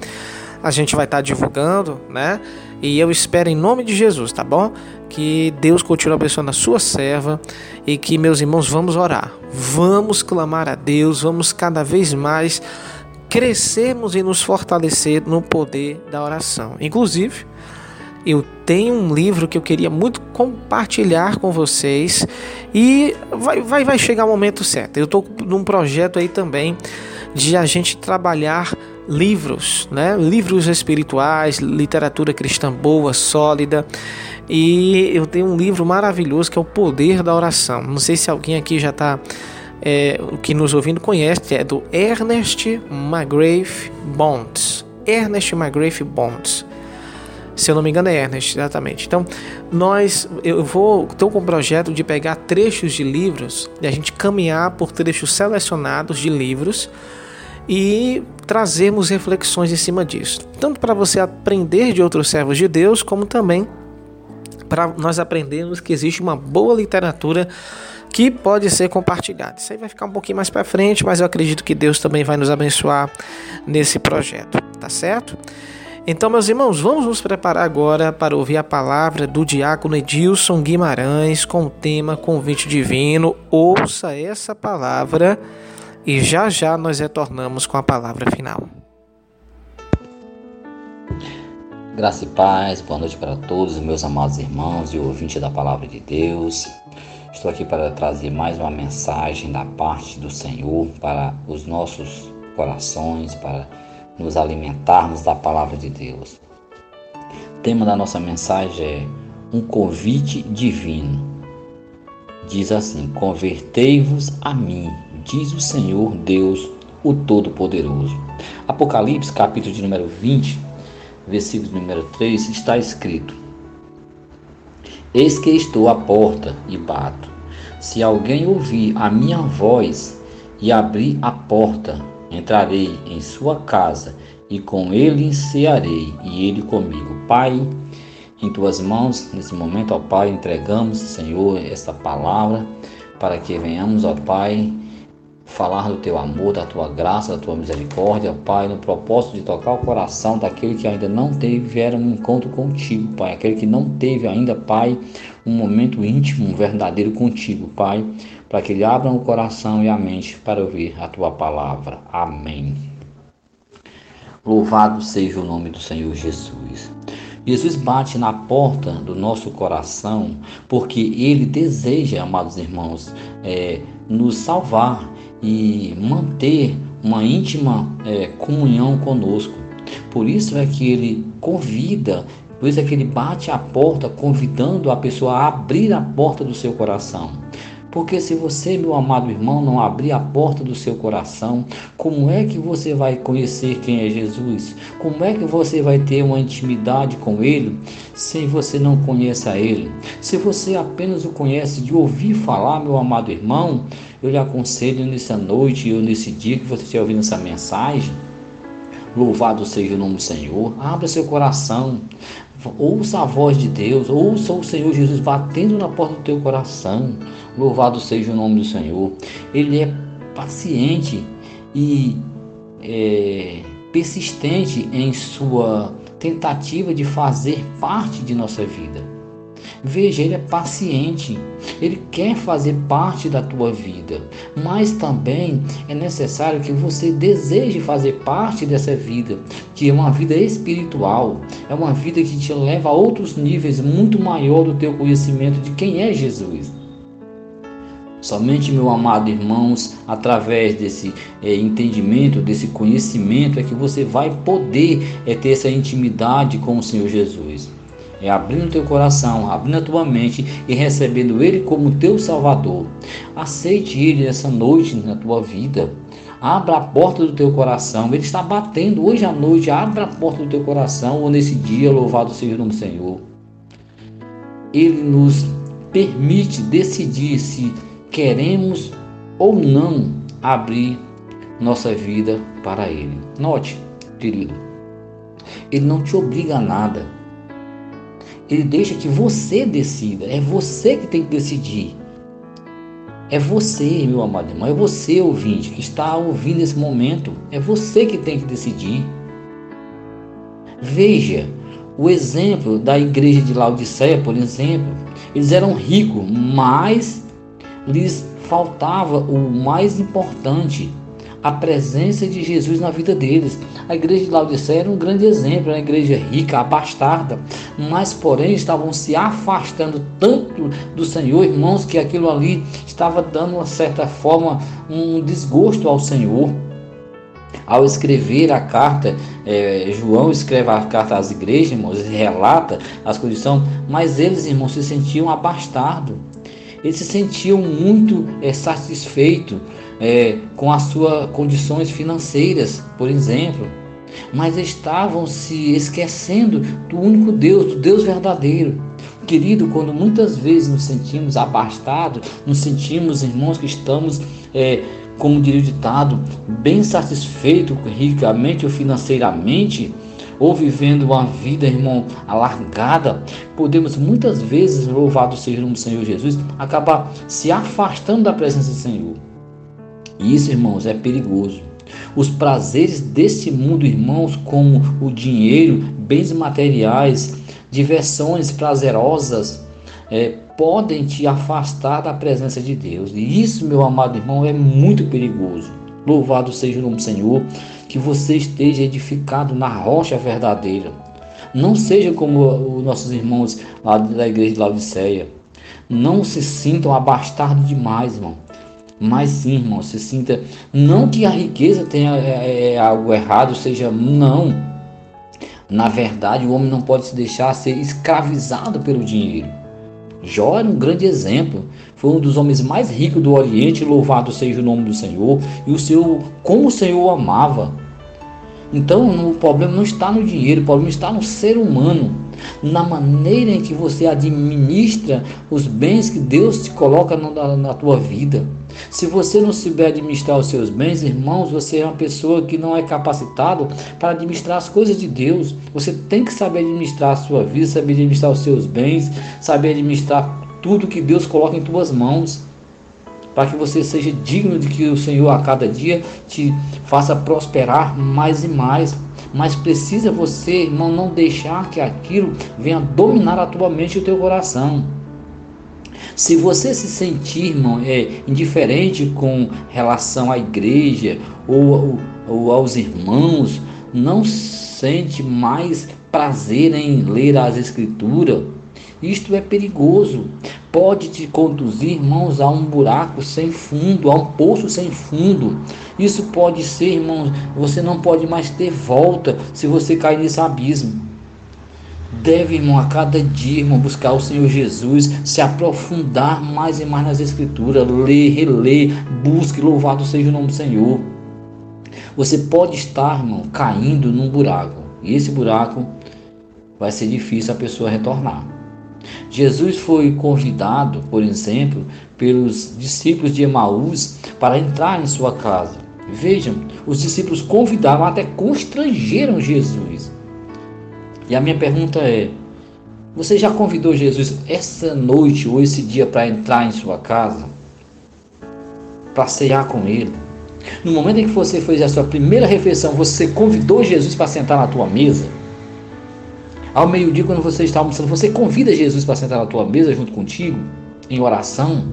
a gente vai estar divulgando, né? E eu espero em nome de Jesus, tá bom? Que Deus continue abençoando a sua serva e que meus irmãos vamos orar. Vamos clamar a Deus, vamos cada vez mais crescermos e nos fortalecer no poder da oração. Inclusive, eu tenho um livro que eu queria muito compartilhar com vocês e vai, vai, vai chegar o momento certo. Eu estou num projeto aí também de a gente trabalhar livros, né? livros espirituais, literatura cristã boa, sólida. E eu tenho um livro maravilhoso que é O Poder da Oração. Não sei se alguém aqui já está é, que nos ouvindo conhece, é do Ernest McGrath Bonds. Ernest McGrath Bonds. Se eu não me engano é Ernest, exatamente. Então, nós, eu vou, estou com o projeto de pegar trechos de livros e a gente caminhar por trechos selecionados de livros e trazermos reflexões em cima disso, tanto para você aprender de outros servos de Deus, como também para nós aprendermos que existe uma boa literatura que pode ser compartilhada. Isso aí vai ficar um pouquinho mais para frente, mas eu acredito que Deus também vai nos abençoar nesse projeto, tá certo? Então, meus irmãos, vamos nos preparar agora para ouvir a palavra do diácono Edilson Guimarães com o tema Convite Divino. Ouça essa palavra e já já nós retornamos com a palavra final. Graça e paz, boa noite para todos, meus amados irmãos e ouvintes da palavra de Deus. Estou aqui para trazer mais uma mensagem da parte do Senhor para os nossos corações, para nos alimentarmos da palavra de Deus. O tema da nossa mensagem é um convite divino. Diz assim: Convertei-vos a mim, diz o Senhor Deus, o Todo-Poderoso. Apocalipse, capítulo de número 20, versículo número 3, está escrito: Eis que estou à porta e bato. Se alguém ouvir a minha voz e abrir a porta, Entrarei em sua casa e com ele cearei e ele comigo. Pai, em tuas mãos, nesse momento, ó Pai, entregamos, Senhor, esta palavra para que venhamos, ó Pai, falar do teu amor, da tua graça, da tua misericórdia, Pai, no propósito de tocar o coração daquele que ainda não teve um encontro contigo, Pai, aquele que não teve ainda, Pai, um momento íntimo, um verdadeiro contigo, Pai para que lhe abram o coração e a mente para ouvir a tua palavra. Amém. Louvado seja o nome do Senhor Jesus. Jesus bate na porta do nosso coração porque ele deseja, amados irmãos, é, nos salvar e manter uma íntima é, comunhão conosco. Por isso é que ele convida, por isso é que ele bate a porta, convidando a pessoa a abrir a porta do seu coração. Porque se você, meu amado irmão, não abrir a porta do seu coração, como é que você vai conhecer quem é Jesus? Como é que você vai ter uma intimidade com Ele se você não conhece a Ele? Se você apenas o conhece de ouvir falar, meu amado irmão, eu lhe aconselho nessa noite ou nesse dia que você estiver ouvindo essa mensagem, Louvado seja o nome do Senhor. Abra seu coração. Ouça a voz de Deus. Ouça o Senhor Jesus batendo na porta do teu coração. Louvado seja o nome do Senhor. Ele é paciente e é, persistente em sua tentativa de fazer parte de nossa vida. Veja, ele é paciente, ele quer fazer parte da tua vida, mas também é necessário que você deseje fazer parte dessa vida, que é uma vida espiritual, é uma vida que te leva a outros níveis muito maior do teu conhecimento de quem é Jesus. Somente, meu amado irmãos, através desse é, entendimento, desse conhecimento, é que você vai poder é, ter essa intimidade com o Senhor Jesus. É abrindo teu coração, abrindo a tua mente e recebendo Ele como teu Salvador. Aceite Ele essa noite na tua vida. Abra a porta do teu coração. Ele está batendo hoje à noite. Abra a porta do teu coração ou nesse dia, louvado seja o nome do Senhor. Ele nos permite decidir se queremos ou não abrir nossa vida para Ele. Note, querido, Ele não te obriga a nada. Ele deixa que você decida. É você que tem que decidir. É você, meu amado irmão, é você, ouvinte, que está ouvindo esse momento. É você que tem que decidir. Veja o exemplo da igreja de Laodiceia, por exemplo. Eles eram ricos, mas lhes faltava o mais importante, a presença de Jesus na vida deles. A igreja de Laodiceia era um grande exemplo, uma igreja rica, abastada, mas porém estavam se afastando tanto do Senhor, irmãos, que aquilo ali estava dando uma certa forma um desgosto ao Senhor. Ao escrever a carta, é, João escreve a carta às igrejas, irmãos, e relata as condições, mas eles, irmãos, se sentiam abastados eles se sentiam muito é, satisfeitos é, com as suas condições financeiras, por exemplo, mas estavam se esquecendo do único Deus, do Deus verdadeiro. Querido, quando muitas vezes nos sentimos abastados, nos sentimos, irmãos, que estamos, é, como diria o ditado, bem satisfeitos ricamente ou financeiramente, ou vivendo uma vida, irmão, alargada, podemos muitas vezes, louvado seja o nome do Senhor Jesus, acabar se afastando da presença do Senhor. E isso, irmãos, é perigoso. Os prazeres desse mundo, irmãos, como o dinheiro, bens materiais, diversões prazerosas, é, podem te afastar da presença de Deus. E isso, meu amado irmão, é muito perigoso. Louvado seja o nome do Senhor, que você esteja edificado na rocha verdadeira. Não seja como os nossos irmãos lá da igreja de Laodiceia. Não se sintam abastados demais, irmão. Mas sim, irmão, se sinta. Não que a riqueza tenha é, é, algo errado, seja. Não. Na verdade, o homem não pode se deixar ser escravizado pelo dinheiro. Jó era um grande exemplo. Foi um dos homens mais ricos do Oriente, louvado seja o nome do Senhor. E o Senhor, como o Senhor amava. Então, o problema não está no dinheiro, o problema está no ser humano, na maneira em que você administra os bens que Deus te coloca na, na tua vida. Se você não souber administrar os seus bens, irmãos, você é uma pessoa que não é capacitado para administrar as coisas de Deus. Você tem que saber administrar a sua vida, saber administrar os seus bens, saber administrar tudo que Deus coloca em tuas mãos para que você seja digno de que o Senhor a cada dia te faça prosperar mais e mais. Mas precisa você, irmão, não deixar que aquilo venha dominar a tua mente e o teu coração. Se você se sentir, irmão, é, indiferente com relação à igreja ou, ou aos irmãos, não sente mais prazer em ler as escrituras, isto é perigoso. Pode te conduzir, irmãos, a um buraco sem fundo, a um poço sem fundo. Isso pode ser, irmãos, você não pode mais ter volta se você cair nesse abismo. Deve, irmão, a cada dia, irmão, buscar o Senhor Jesus, se aprofundar mais e mais nas Escrituras, ler, reler, busque, louvado seja o nome do Senhor. Você pode estar, irmão, caindo num buraco, e esse buraco vai ser difícil a pessoa retornar. Jesus foi convidado, por exemplo, pelos discípulos de Emaús para entrar em sua casa. Vejam, os discípulos convidaram, até constrangeram Jesus. E a minha pergunta é: você já convidou Jesus essa noite ou esse dia para entrar em sua casa? Para cear com ele? No momento em que você fez a sua primeira refeição, você convidou Jesus para sentar na tua mesa? Ao meio-dia, quando você está almoçando, você convida Jesus para sentar na tua mesa junto contigo, em oração.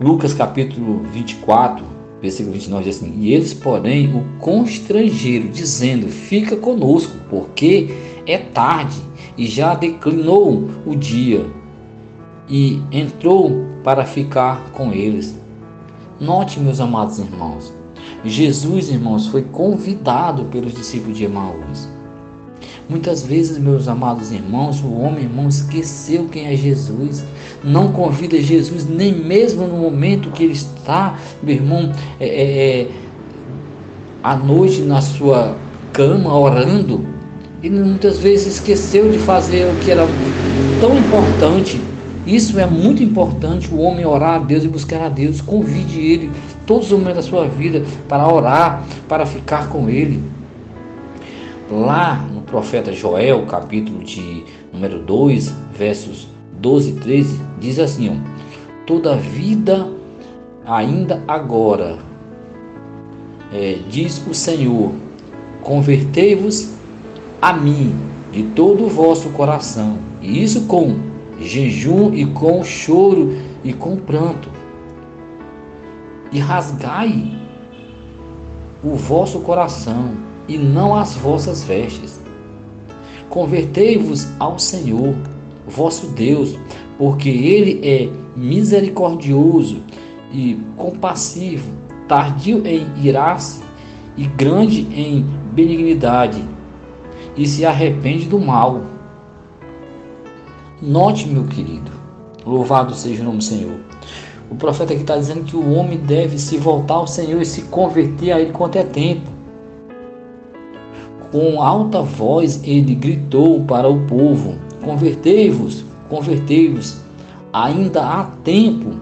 Lucas capítulo 24, versículo 29 diz assim: E eles, porém, o constrangeram, dizendo: Fica conosco, porque é tarde e já declinou o dia. E entrou para ficar com eles. Note, meus amados irmãos, Jesus, irmãos, foi convidado pelos discípulos de Emaús. Muitas vezes, meus amados irmãos, o homem, irmão, esqueceu quem é Jesus. Não convida Jesus nem mesmo no momento que ele está, meu irmão, é, é, é à noite na sua cama orando. Ele muitas vezes esqueceu de fazer o que era tão importante. Isso é muito importante, o homem orar a Deus e buscar a Deus. Convide ele todos os momentos da sua vida para orar, para ficar com ele. Lá profeta Joel, capítulo de número 2, versos 12 e 13, diz assim: Toda vida, ainda agora, é, diz o Senhor, convertei-vos a mim de todo o vosso coração, e isso com jejum e com choro e com pranto, e rasgai o vosso coração e não as vossas vestes. Convertei-vos ao Senhor, vosso Deus, porque Ele é misericordioso e compassivo, tardio em irar-se e grande em benignidade, e se arrepende do mal. Note, meu querido, louvado seja o nome do Senhor. O profeta aqui está dizendo que o homem deve se voltar ao Senhor e se converter a Ele quanto é tempo. Com alta voz ele gritou para o povo: Convertei-vos, convertei-vos. Ainda há tempo,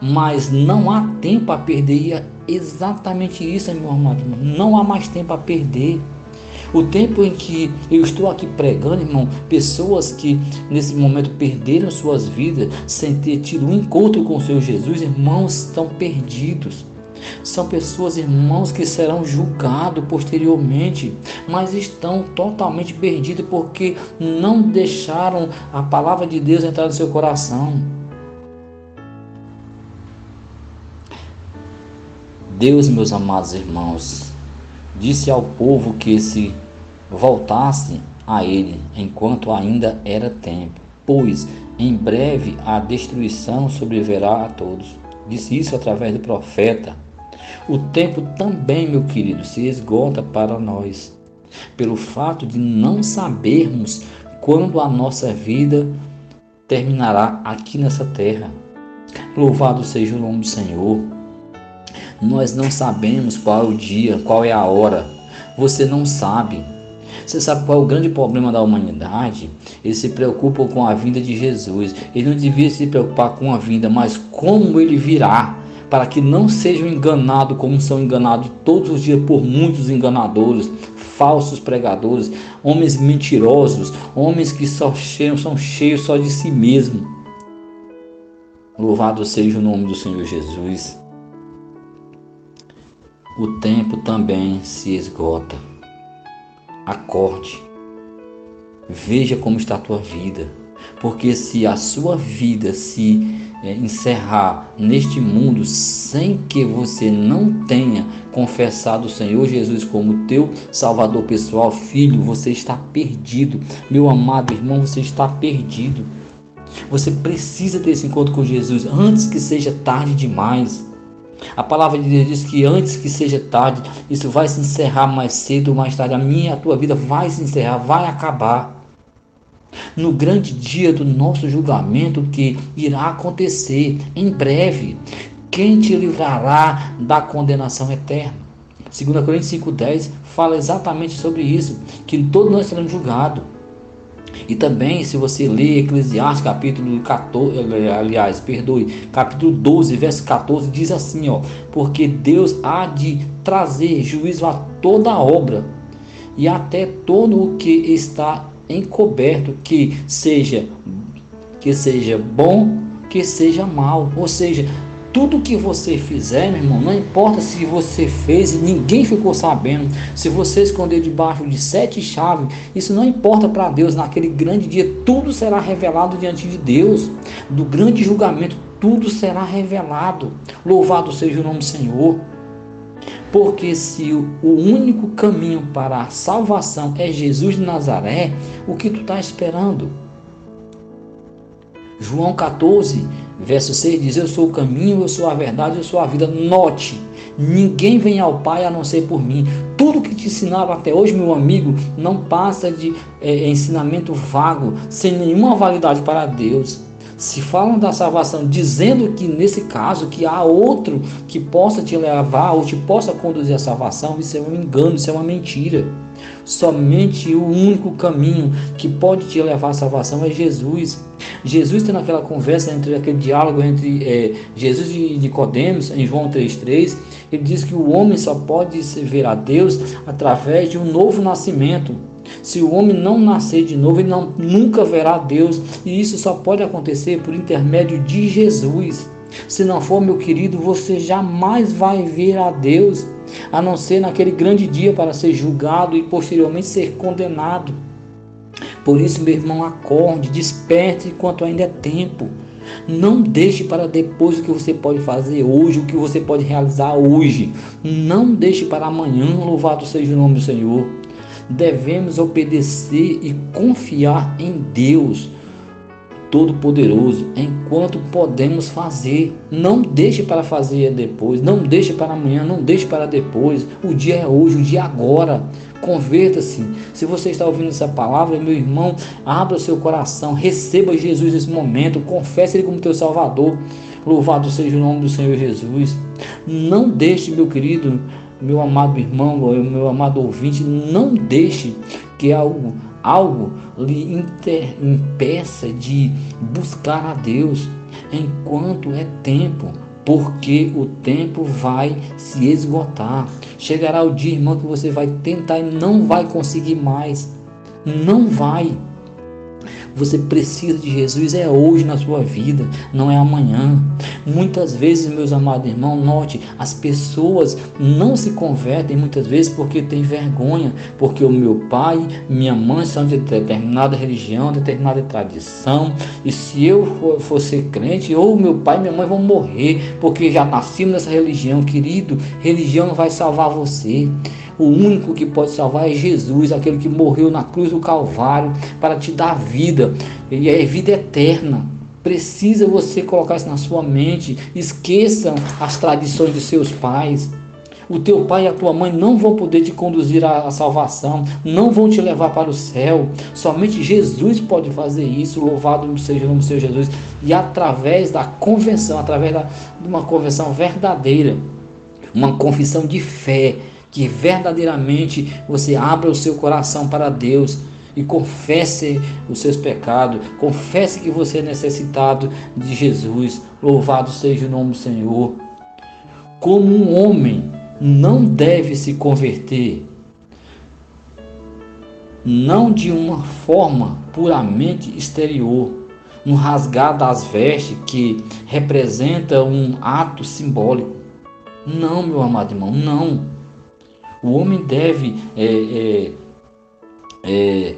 mas não há tempo a perder. E é exatamente isso, meu amado. Não há mais tempo a perder. O tempo em que eu estou aqui pregando, irmão, pessoas que nesse momento perderam suas vidas sem ter tido um encontro com o Senhor Jesus, irmãos, estão perdidos. São pessoas, irmãos, que serão julgados posteriormente, mas estão totalmente perdidos porque não deixaram a palavra de Deus entrar no seu coração. Deus, meus amados irmãos, disse ao povo que se voltasse a ele enquanto ainda era tempo, pois em breve a destruição sobreverá a todos. Disse isso através do profeta. O tempo também, meu querido, se esgota para nós, pelo fato de não sabermos quando a nossa vida terminará aqui nessa terra. Louvado seja o nome do Senhor. Nós não sabemos qual é o dia, qual é a hora. Você não sabe. Você sabe qual é o grande problema da humanidade? Eles se preocupam com a vinda de Jesus. Ele não devia se preocupar com a vinda, mas como ele virá, para que não sejam enganados como são enganados todos os dias por muitos enganadores, falsos pregadores, homens mentirosos, homens que só cheios, são cheios só de si mesmo. Louvado seja o nome do Senhor Jesus. O tempo também se esgota. Acorde. Veja como está a tua vida. Porque se a sua vida se é, encerrar neste mundo sem que você não tenha confessado o Senhor Jesus como teu Salvador pessoal, filho, você está perdido. Meu amado irmão, você está perdido. Você precisa desse encontro com Jesus antes que seja tarde demais. A palavra de Deus diz que antes que seja tarde, isso vai se encerrar mais cedo ou mais tarde. A minha, a tua vida vai se encerrar, vai acabar. No grande dia do nosso julgamento que irá acontecer em breve, quem te livrará da condenação eterna? 2 Coríntios 5,10 fala exatamente sobre isso, que todos nós seremos julgados. E também, se você ler Eclesiastes capítulo 14, aliás, perdoe, capítulo 12, verso 14, diz assim, ó: "Porque Deus há de trazer juízo a toda obra e até todo o que está encoberto, que seja que seja bom, que seja mal". Ou seja, tudo que você fizer, meu irmão, não importa se você fez e ninguém ficou sabendo, se você esconder debaixo de sete chaves, isso não importa para Deus. Naquele grande dia, tudo será revelado diante de Deus. Do grande julgamento, tudo será revelado. Louvado seja o nome do Senhor. Porque se o único caminho para a salvação é Jesus de Nazaré, o que tu está esperando? João 14, Verso 6 diz: Eu sou o caminho, eu sou a verdade, eu sou a vida. Note, ninguém vem ao Pai a não ser por mim. Tudo que te ensinava até hoje, meu amigo, não passa de é, ensinamento vago, sem nenhuma validade para Deus. Se falam da salvação dizendo que nesse caso que há outro que possa te levar ou te possa conduzir à salvação, isso é um engano, isso é uma mentira. Somente o único caminho que pode te levar à salvação é Jesus. Jesus tem naquela conversa, entre aquele diálogo entre é, Jesus e Nicodemos, em João 3,3, ele diz que o homem só pode ver a Deus através de um novo nascimento. Se o homem não nascer de novo, ele não, nunca verá Deus. E isso só pode acontecer por intermédio de Jesus. Se não for, meu querido, você jamais vai ver a Deus, a não ser naquele grande dia para ser julgado e posteriormente ser condenado. Por isso, meu irmão, acorde, desperte enquanto ainda é tempo. Não deixe para depois o que você pode fazer hoje, o que você pode realizar hoje. Não deixe para amanhã, louvado seja o nome do Senhor. Devemos obedecer e confiar em Deus Todo-Poderoso enquanto podemos fazer. Não deixe para fazer depois, não deixe para amanhã, não deixe para depois. O dia é hoje, o dia é agora. Converta-se. Se você está ouvindo essa palavra, meu irmão, abra seu coração, receba Jesus nesse momento, confesse Ele como teu Salvador. Louvado seja o nome do Senhor Jesus. Não deixe, meu querido, meu amado irmão, meu amado ouvinte, não deixe que algo, algo lhe inter, impeça de buscar a Deus enquanto é tempo porque o tempo vai se esgotar. Chegará o dia, irmão, que você vai tentar e não vai conseguir mais. Não vai. Você precisa de Jesus, é hoje na sua vida, não é amanhã. Muitas vezes, meus amados irmãos, note, as pessoas não se convertem muitas vezes porque têm vergonha, porque o meu pai, minha mãe são de determinada religião, determinada tradição, e se eu for, for ser crente, ou meu pai e minha mãe vão morrer, porque já nascimos nessa religião, querido, religião não vai salvar você. O único que pode salvar é Jesus, aquele que morreu na cruz do Calvário para te dar vida, e é vida eterna. Precisa você colocar isso na sua mente. Esqueçam as tradições de seus pais. O teu pai e a tua mãe não vão poder te conduzir à salvação, não vão te levar para o céu. Somente Jesus pode fazer isso. Louvado seja o nome do Senhor Jesus. E através da convenção, através da, de uma convenção verdadeira, uma confissão de fé, que verdadeiramente você abra o seu coração para Deus e confesse os seus pecados, confesse que você é necessitado de Jesus. Louvado seja o nome do Senhor. Como um homem não deve se converter, não de uma forma puramente exterior, no rasgar das vestes que representa um ato simbólico. Não, meu amado irmão, não. O homem deve é, é, é,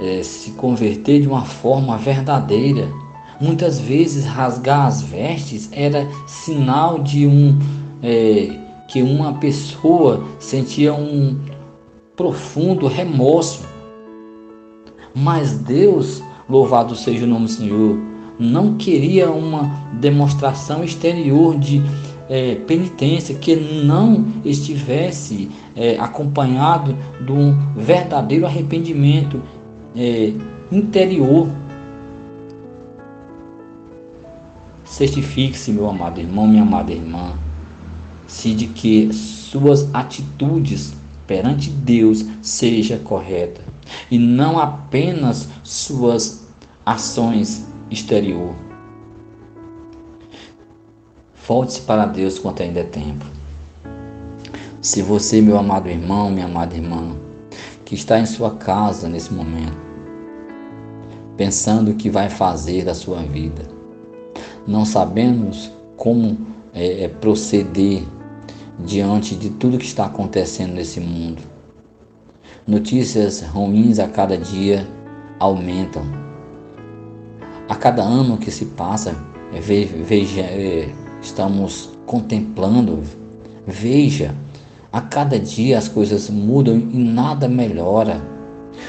é, se converter de uma forma verdadeira. Muitas vezes rasgar as vestes era sinal de um é, que uma pessoa sentia um profundo remorso. Mas Deus, louvado seja o nome do Senhor, não queria uma demonstração exterior de é, penitência que não estivesse é, acompanhado de um verdadeiro arrependimento é, interior. Certifique-se, meu amado irmão, minha amada irmã, se de que suas atitudes perante Deus seja correta e não apenas suas ações exterior. Volte-se para Deus quanto ainda é tempo. Se você, meu amado irmão, minha amada irmã, que está em sua casa nesse momento, pensando o que vai fazer da sua vida, não sabemos como é, é, proceder diante de tudo que está acontecendo nesse mundo. Notícias ruins a cada dia aumentam. A cada ano que se passa, é, veja, é, estamos contemplando. Veja, a cada dia as coisas mudam e nada melhora.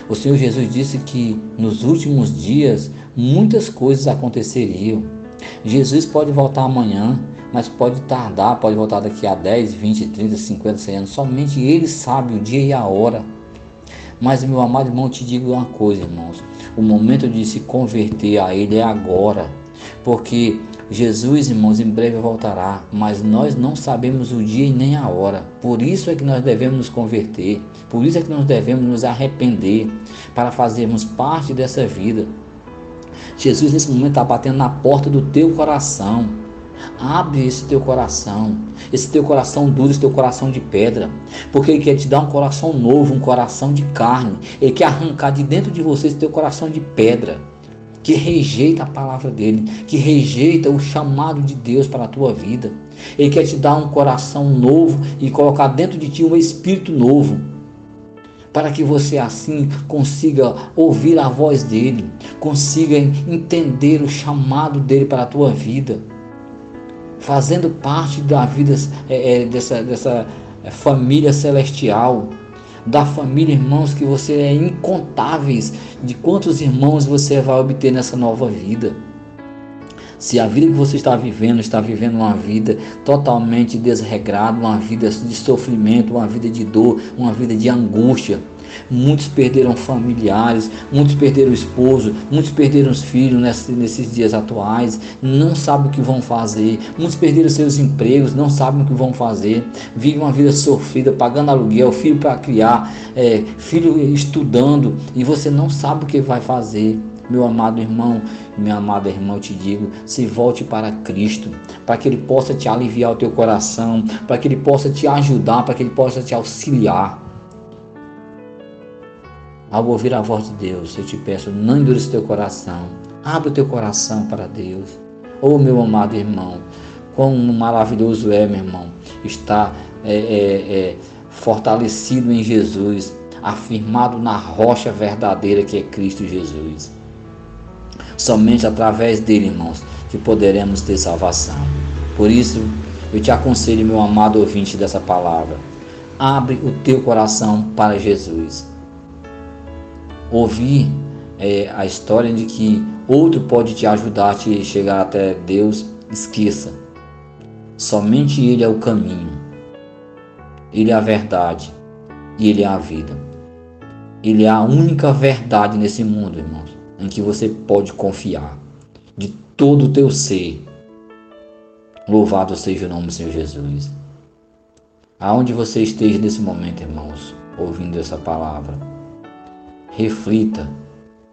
O Senhor Jesus disse que nos últimos dias muitas coisas aconteceriam. Jesus pode voltar amanhã, mas pode tardar, pode voltar daqui a 10, 20, 30, 50, 100 anos. Somente Ele sabe o dia e a hora. Mas, meu amado irmão, te digo uma coisa, irmãos. O momento de se converter a Ele é agora. Porque Jesus, irmãos, em breve voltará, mas nós não sabemos o dia e nem a hora. Por isso é que nós devemos nos converter, por isso é que nós devemos nos arrepender para fazermos parte dessa vida. Jesus, nesse momento, está batendo na porta do teu coração. Abre esse teu coração, esse teu coração duro, esse teu coração de pedra, porque Ele quer te dar um coração novo, um coração de carne. Ele quer arrancar de dentro de você esse teu coração de pedra que rejeita a palavra dele, que rejeita o chamado de Deus para a tua vida. Ele quer te dar um coração novo e colocar dentro de ti um espírito novo, para que você assim consiga ouvir a voz dele, consiga entender o chamado dele para a tua vida, fazendo parte da vida é, é, dessa, dessa é, família celestial da família, irmãos, que você é incontáveis de quantos irmãos você vai obter nessa nova vida. Se a vida que você está vivendo está vivendo uma vida totalmente desregrada, uma vida de sofrimento, uma vida de dor, uma vida de angústia, Muitos perderam familiares, muitos perderam o esposo, muitos perderam os filhos nesses dias atuais, não sabem o que vão fazer. Muitos perderam seus empregos, não sabem o que vão fazer. Vivem uma vida sofrida, pagando aluguel, filho para criar, é, filho estudando, e você não sabe o que vai fazer. Meu amado irmão, minha amada irmã, eu te digo, se volte para Cristo, para que Ele possa te aliviar o teu coração, para que Ele possa te ajudar, para que Ele possa te auxiliar. Ao ouvir a voz de Deus, eu te peço, não endureça teu coração. Abre o teu coração para Deus. Oh, meu amado irmão, quão maravilhoso é, meu irmão, estar é, é, é, fortalecido em Jesus, afirmado na rocha verdadeira que é Cristo Jesus. Somente através dele, irmãos, que poderemos ter salvação. Por isso, eu te aconselho, meu amado ouvinte dessa palavra, abre o teu coração para Jesus. Ouvir é, a história de que outro pode te ajudar a te chegar até Deus, esqueça. Somente Ele é o caminho, Ele é a verdade e Ele é a vida. Ele é a única verdade nesse mundo, irmãos, em que você pode confiar de todo o teu ser. Louvado seja o nome do Senhor Jesus. Aonde você esteja nesse momento, irmãos, ouvindo essa palavra, reflita,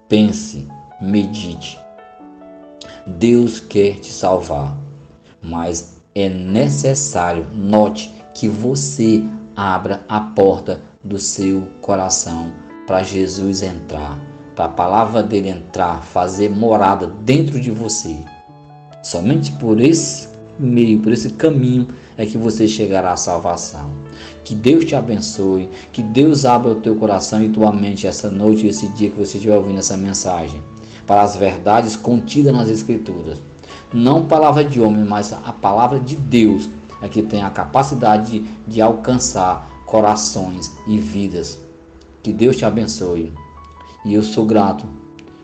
pense, medite. Deus quer te salvar, mas é necessário, note, que você abra a porta do seu coração para Jesus entrar, para a palavra dele entrar, fazer morada dentro de você. Somente por esse meio, por esse caminho é que você chegará à salvação. Que Deus te abençoe, que Deus abra o teu coração e tua mente essa noite, esse dia que você estiver ouvindo essa mensagem, para as verdades contidas nas Escrituras. Não palavra de homem, mas a palavra de Deus é que tem a capacidade de, de alcançar corações e vidas. Que Deus te abençoe. E eu sou grato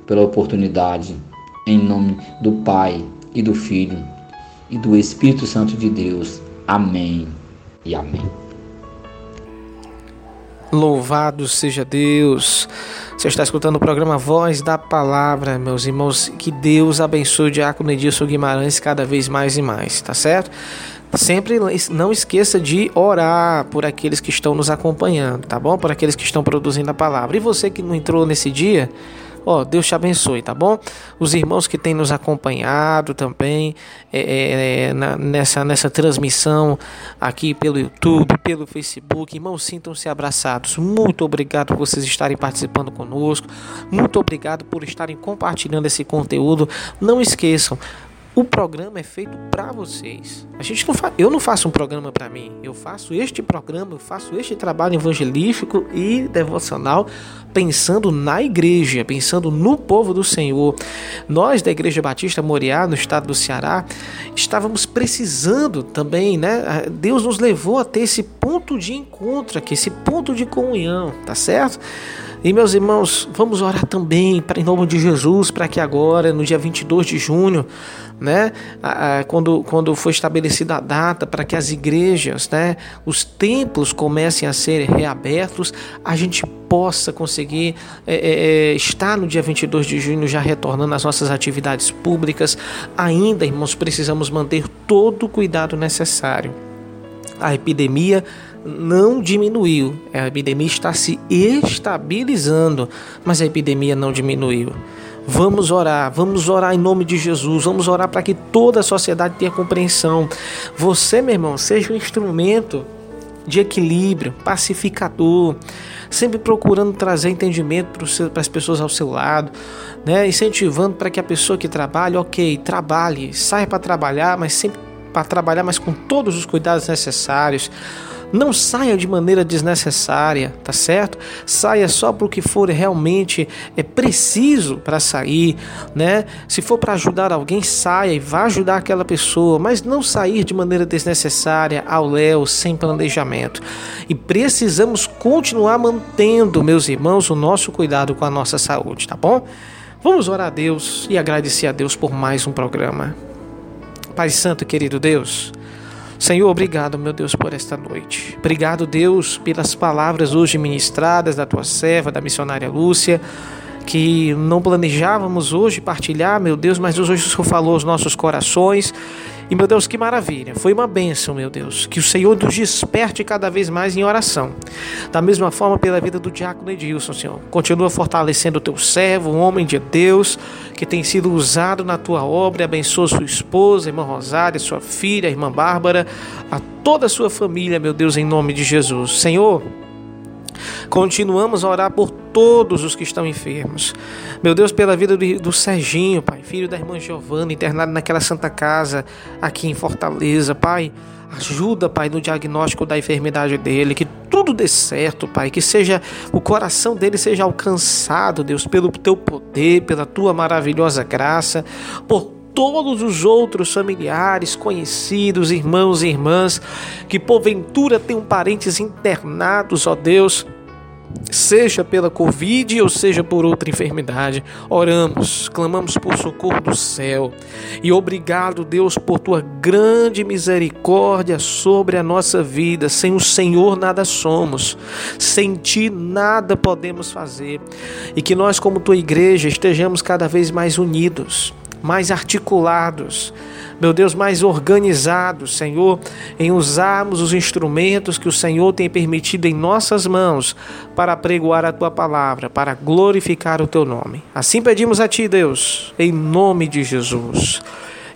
pela oportunidade, em nome do Pai e do Filho e do Espírito Santo de Deus. Amém e amém. Louvado seja Deus. Você está escutando o programa Voz da Palavra, meus irmãos. Que Deus abençoe o Diácono Edilson Guimarães cada vez mais e mais, tá certo? Sempre não esqueça de orar por aqueles que estão nos acompanhando, tá bom? Por aqueles que estão produzindo a palavra. E você que não entrou nesse dia, Ó, Deus te abençoe, tá bom? Os irmãos que têm nos acompanhado também é, é, é, na, nessa, nessa transmissão aqui pelo YouTube, pelo Facebook, irmãos, sintam-se abraçados. Muito obrigado por vocês estarem participando conosco. Muito obrigado por estarem compartilhando esse conteúdo. Não esqueçam, o programa é feito para vocês. A gente não fa... Eu não faço um programa para mim. Eu faço este programa, eu faço este trabalho evangelístico e devocional pensando na igreja, pensando no povo do Senhor. Nós da Igreja Batista Moriá, no estado do Ceará, estávamos precisando também, né? Deus nos levou a ter esse ponto de encontro aqui, esse ponto de comunhão, tá certo? E meus irmãos, vamos orar também para em nome de Jesus, para que agora, no dia 22 de junho, né, quando, quando foi estabelecida a data para que as igrejas, né, os templos comecem a ser reabertos, a gente possa conseguir é, é, é estar no dia 22 de junho já retornando às nossas atividades públicas. Ainda, irmãos, precisamos manter todo o cuidado necessário. A epidemia não diminuiu. A epidemia está se estabilizando, mas a epidemia não diminuiu. Vamos orar, vamos orar em nome de Jesus, vamos orar para que toda a sociedade tenha compreensão. Você, meu irmão, seja um instrumento de equilíbrio, pacificador, sempre procurando trazer entendimento para as pessoas ao seu lado, né? incentivando para que a pessoa que trabalha, ok, trabalhe, saia para trabalhar, mas sempre para trabalhar, mas com todos os cuidados necessários. Não saia de maneira desnecessária, tá certo? Saia só para o que for realmente é preciso para sair, né? Se for para ajudar alguém, saia e vá ajudar aquela pessoa, mas não sair de maneira desnecessária ao léu, sem planejamento. E precisamos continuar mantendo, meus irmãos, o nosso cuidado com a nossa saúde, tá bom? Vamos orar a Deus e agradecer a Deus por mais um programa. Pai Santo, querido Deus, Senhor, obrigado, meu Deus, por esta noite. Obrigado, Deus, pelas palavras hoje ministradas da tua serva, da missionária Lúcia, que não planejávamos hoje partilhar, meu Deus, mas hoje o Senhor falou aos nossos corações e, meu Deus, que maravilha. Foi uma bênção, meu Deus. Que o Senhor nos desperte cada vez mais em oração. Da mesma forma, pela vida do diácono Edilson, Senhor. Continua fortalecendo o teu servo, um homem de Deus, que tem sido usado na tua obra. Abençoa sua esposa, irmã Rosária, sua filha, irmã Bárbara, a toda a sua família, meu Deus, em nome de Jesus. Senhor. Continuamos a orar por todos os que estão enfermos. Meu Deus, pela vida do, Serginho, Pai, filho da irmã Giovana, internado naquela santa casa aqui em Fortaleza, Pai. Ajuda, Pai, no diagnóstico da enfermidade dele, que tudo dê certo, Pai, que seja o coração dele seja alcançado, Deus, pelo teu poder, pela tua maravilhosa graça, por todos os outros familiares, conhecidos, irmãos e irmãs que porventura tenham parentes internados, ó Deus, seja pela Covid ou seja por outra enfermidade. Oramos, clamamos por socorro do céu. E obrigado, Deus, por tua grande misericórdia sobre a nossa vida. Sem o Senhor nada somos, sem ti nada podemos fazer. E que nós, como tua igreja, estejamos cada vez mais unidos, mais articulados meu Deus, mais organizados, Senhor, em usarmos os instrumentos que o Senhor tem permitido em nossas mãos para pregoar a tua palavra, para glorificar o teu nome. Assim pedimos a ti, Deus, em nome de Jesus.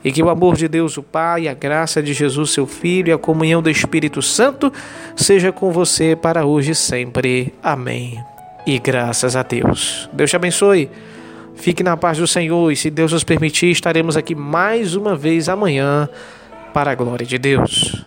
E que o amor de Deus, o Pai, a graça de Jesus, seu Filho, e a comunhão do Espírito Santo seja com você para hoje e sempre. Amém. E graças a Deus. Deus te abençoe. Fique na paz do Senhor e, se Deus nos permitir, estaremos aqui mais uma vez amanhã para a glória de Deus.